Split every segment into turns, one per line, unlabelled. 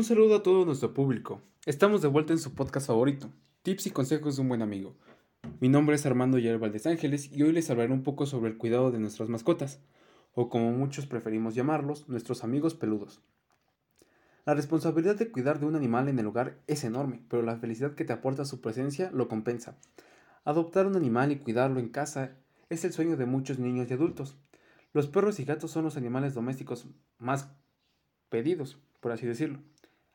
Un saludo a todo nuestro público. Estamos de vuelta en su podcast favorito, Tips y Consejos de un Buen Amigo. Mi nombre es Armando Yerbal de Ángeles y hoy les hablaré un poco sobre el cuidado de nuestras mascotas, o como muchos preferimos llamarlos, nuestros amigos peludos. La responsabilidad de cuidar de un animal en el hogar es enorme, pero la felicidad que te aporta su presencia lo compensa. Adoptar un animal y cuidarlo en casa es el sueño de muchos niños y adultos. Los perros y gatos son los animales domésticos más pedidos, por así decirlo,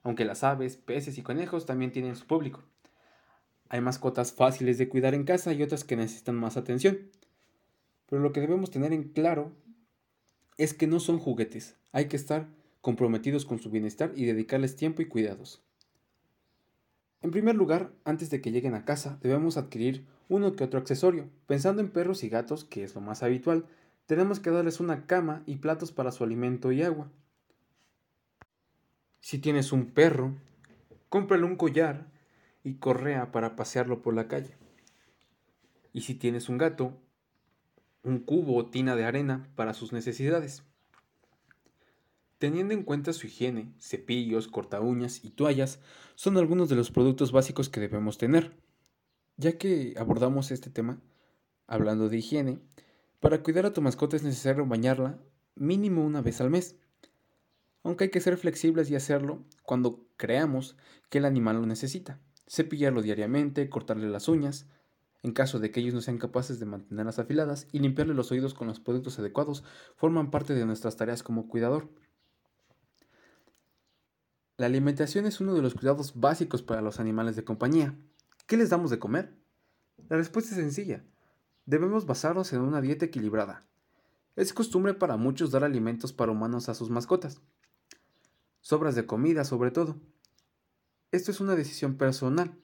aunque las aves, peces y conejos también tienen su público. Hay mascotas fáciles de cuidar en casa y otras que necesitan más atención. Pero lo que debemos tener en claro es que no son juguetes, hay que estar comprometidos con su bienestar y dedicarles tiempo y cuidados. En primer lugar, antes de que lleguen a casa, debemos adquirir uno que otro accesorio. Pensando en perros y gatos, que es lo más habitual, tenemos que darles una cama y platos para su alimento y agua. Si tienes un perro, cómprale un collar y correa para pasearlo por la calle. Y si tienes un gato, un cubo o tina de arena para sus necesidades. Teniendo en cuenta su higiene, cepillos, corta uñas y toallas son algunos de los productos básicos que debemos tener. Ya que abordamos este tema, hablando de higiene, para cuidar a tu mascota es necesario bañarla mínimo una vez al mes aunque hay que ser flexibles y hacerlo cuando creamos que el animal lo necesita. Cepillarlo diariamente, cortarle las uñas, en caso de que ellos no sean capaces de mantenerlas afiladas, y limpiarle los oídos con los productos adecuados, forman parte de nuestras tareas como cuidador. La alimentación es uno de los cuidados básicos para los animales de compañía. ¿Qué les damos de comer? La respuesta es sencilla. Debemos basarnos en una dieta equilibrada. Es costumbre para muchos dar alimentos para humanos a sus mascotas, sobras de comida sobre todo. Esto es una decisión personal,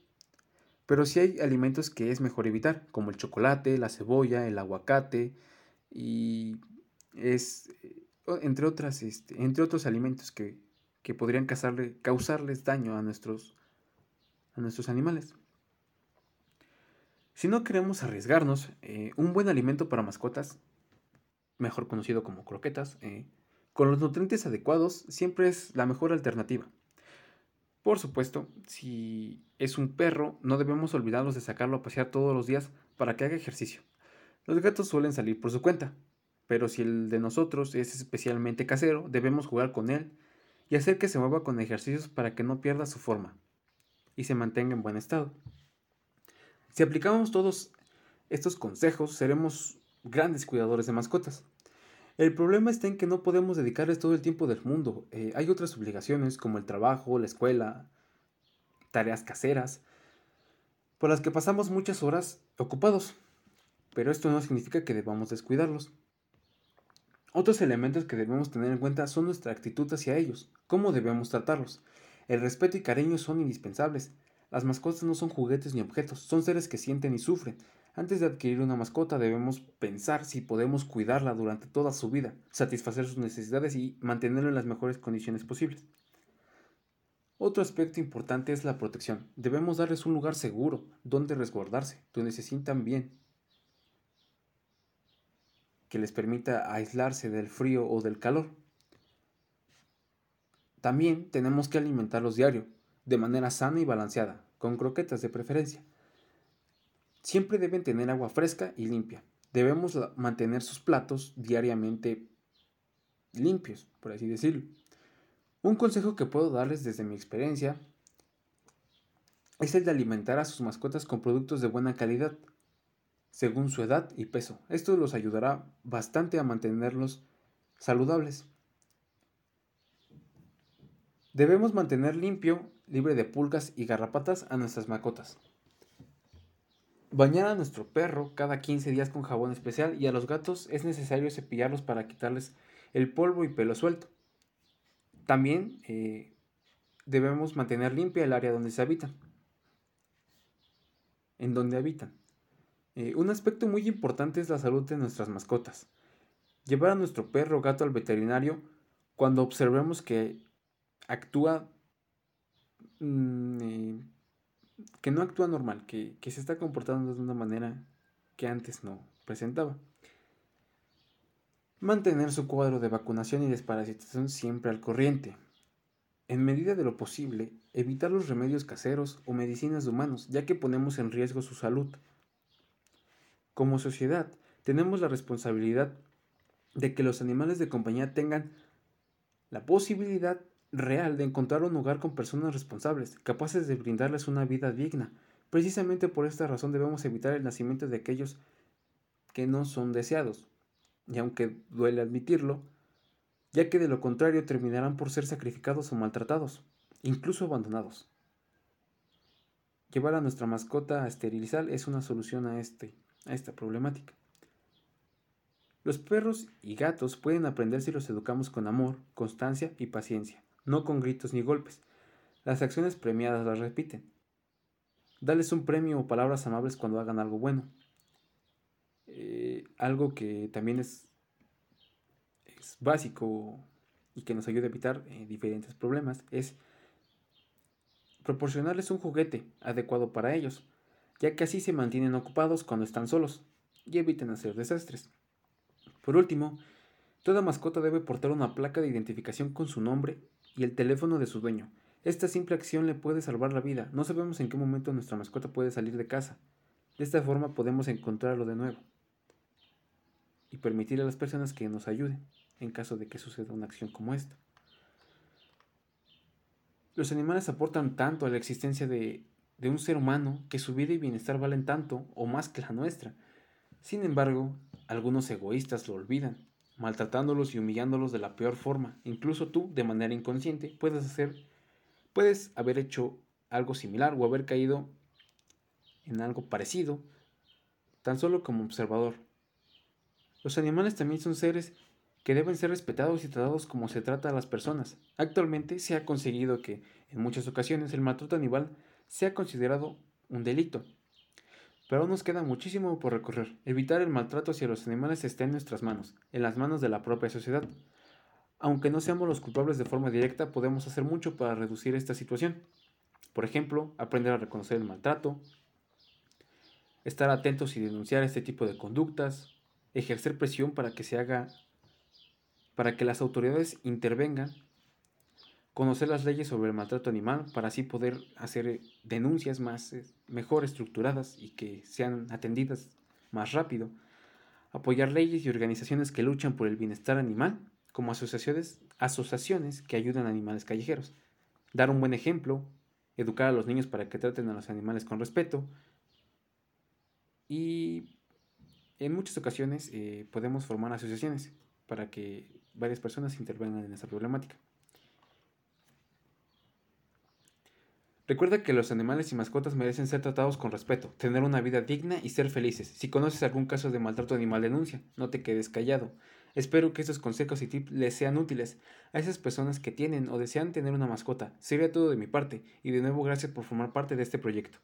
pero si hay alimentos que es mejor evitar, como el chocolate, la cebolla, el aguacate y es entre otras este, entre otros alimentos que, podrían causarles daño a nuestros a nuestros animales. Si no queremos arriesgarnos, eh, un buen alimento para mascotas, mejor conocido como croquetas, eh, con los nutrientes adecuados siempre es la mejor alternativa. Por supuesto, si es un perro, no debemos olvidarnos de sacarlo a pasear todos los días para que haga ejercicio. Los gatos suelen salir por su cuenta, pero si el de nosotros es especialmente casero, debemos jugar con él y hacer que se mueva con ejercicios para que no pierda su forma y se mantenga en buen estado. Si aplicamos todos estos consejos, seremos grandes cuidadores de mascotas. El problema está en que no podemos dedicarles todo el tiempo del mundo. Eh, hay otras obligaciones como el trabajo, la escuela, tareas caseras, por las que pasamos muchas horas ocupados. Pero esto no significa que debamos descuidarlos. Otros elementos que debemos tener en cuenta son nuestra actitud hacia ellos, cómo debemos tratarlos. El respeto y cariño son indispensables. Las mascotas no son juguetes ni objetos, son seres que sienten y sufren. Antes de adquirir una mascota debemos pensar si podemos cuidarla durante toda su vida, satisfacer sus necesidades y mantenerlo en las mejores condiciones posibles. Otro aspecto importante es la protección. Debemos darles un lugar seguro donde resguardarse, donde se sientan bien, que les permita aislarse del frío o del calor. También tenemos que alimentarlos diario, de manera sana y balanceada, con croquetas de preferencia. Siempre deben tener agua fresca y limpia. Debemos mantener sus platos diariamente limpios, por así decirlo. Un consejo que puedo darles desde mi experiencia es el de alimentar a sus mascotas con productos de buena calidad, según su edad y peso. Esto los ayudará bastante a mantenerlos saludables. Debemos mantener limpio, libre de pulgas y garrapatas a nuestras mascotas. Bañar a nuestro perro cada 15 días con jabón especial y a los gatos es necesario cepillarlos para quitarles el polvo y pelo suelto. También eh, debemos mantener limpia el área donde se habitan. En donde habitan. Eh, un aspecto muy importante es la salud de nuestras mascotas. Llevar a nuestro perro o gato al veterinario cuando observemos que actúa mm, eh, que no actúa normal, que, se está comportando de una manera que antes no presentaba. Mantener su cuadro de vacunación y desparasitación siempre al corriente. en medida de lo posible, evitar los remedios caseros o medicinas de humanos, ya que ponemos en riesgo su salud. Como sociedad, tenemos la responsabilidad de que los animales de compañía tengan la posibilidad real de encontrar un hogar con personas responsables, capaces de brindarles una vida digna. Precisamente por esta razón debemos evitar el nacimiento de aquellos que no son deseados. Y aunque duele admitirlo, ya que de lo contrario terminarán por ser sacrificados o maltratados, incluso abandonados. Llevar a nuestra mascota a esterilizar es una solución a, este, a esta problemática. Los perros y gatos pueden aprender si los educamos con amor, constancia y paciencia, no con gritos ni golpes. Las acciones premiadas las repiten. Dales un premio o palabras amables cuando hagan algo bueno. Eh, algo que también es básico y que nos ayuda a evitar eh, diferentes problemas es proporcionarles un juguete adecuado para ellos, ya que así se mantienen ocupados cuando están solos y eviten hacer desastres. Por último, toda mascota debe portar una placa de identificación con su nombre y el teléfono de su dueño. Esta simple acción le puede salvar la vida. No sabemos en qué momento nuestra mascota puede salir de casa. De esta forma podemos encontrarlo de nuevo y permitir a las personas que nos ayuden en caso de que suceda una acción como esta. Los animales aportan tanto a la existencia de, de un ser humano que su vida y bienestar valen tanto o más que la nuestra. Sin embargo, algunos egoístas lo olvidan, maltratándolos y humillándolos de la peor forma. Incluso tú, de manera inconsciente, puedes hacer, puedes haber hecho algo similar o haber caído en algo parecido, tan solo como observador. Los animales también son seres que deben ser respetados y tratados como se trata a las personas. Actualmente se ha conseguido que, en muchas ocasiones, el maltrato animal sea considerado un delito. Pero aún nos queda muchísimo por recorrer. Evitar el maltrato hacia los animales está en nuestras manos, en las manos de la propia sociedad. Aunque no seamos los culpables de forma directa, podemos hacer mucho para reducir esta situación. Por ejemplo, aprender a reconocer el maltrato, estar atentos y denunciar este tipo de conductas, ejercer presión para que se haga para que las autoridades intervengan, conocer las leyes sobre el maltrato animal para así poder hacer denuncias más eh, mejor estructuradas y que sean atendidas más rápido, apoyar leyes y organizaciones que luchan por el bienestar animal, como asociaciones, asociaciones que ayudan a animales callejeros, dar un buen ejemplo, educar a los niños para que traten a los animales con respeto. Y en muchas ocasiones eh, podemos formar asociaciones para que varias personas intervengan en esta problemática. Recuerda que los animales y mascotas merecen ser tratados con respeto, tener una vida digna y ser felices. Si conoces algún caso de maltrato animal, denuncia, no te quedes callado. Espero que estos consejos y tips les sean útiles a esas personas que tienen o desean tener una mascota. Sería todo de mi parte y de nuevo gracias por formar parte de este proyecto.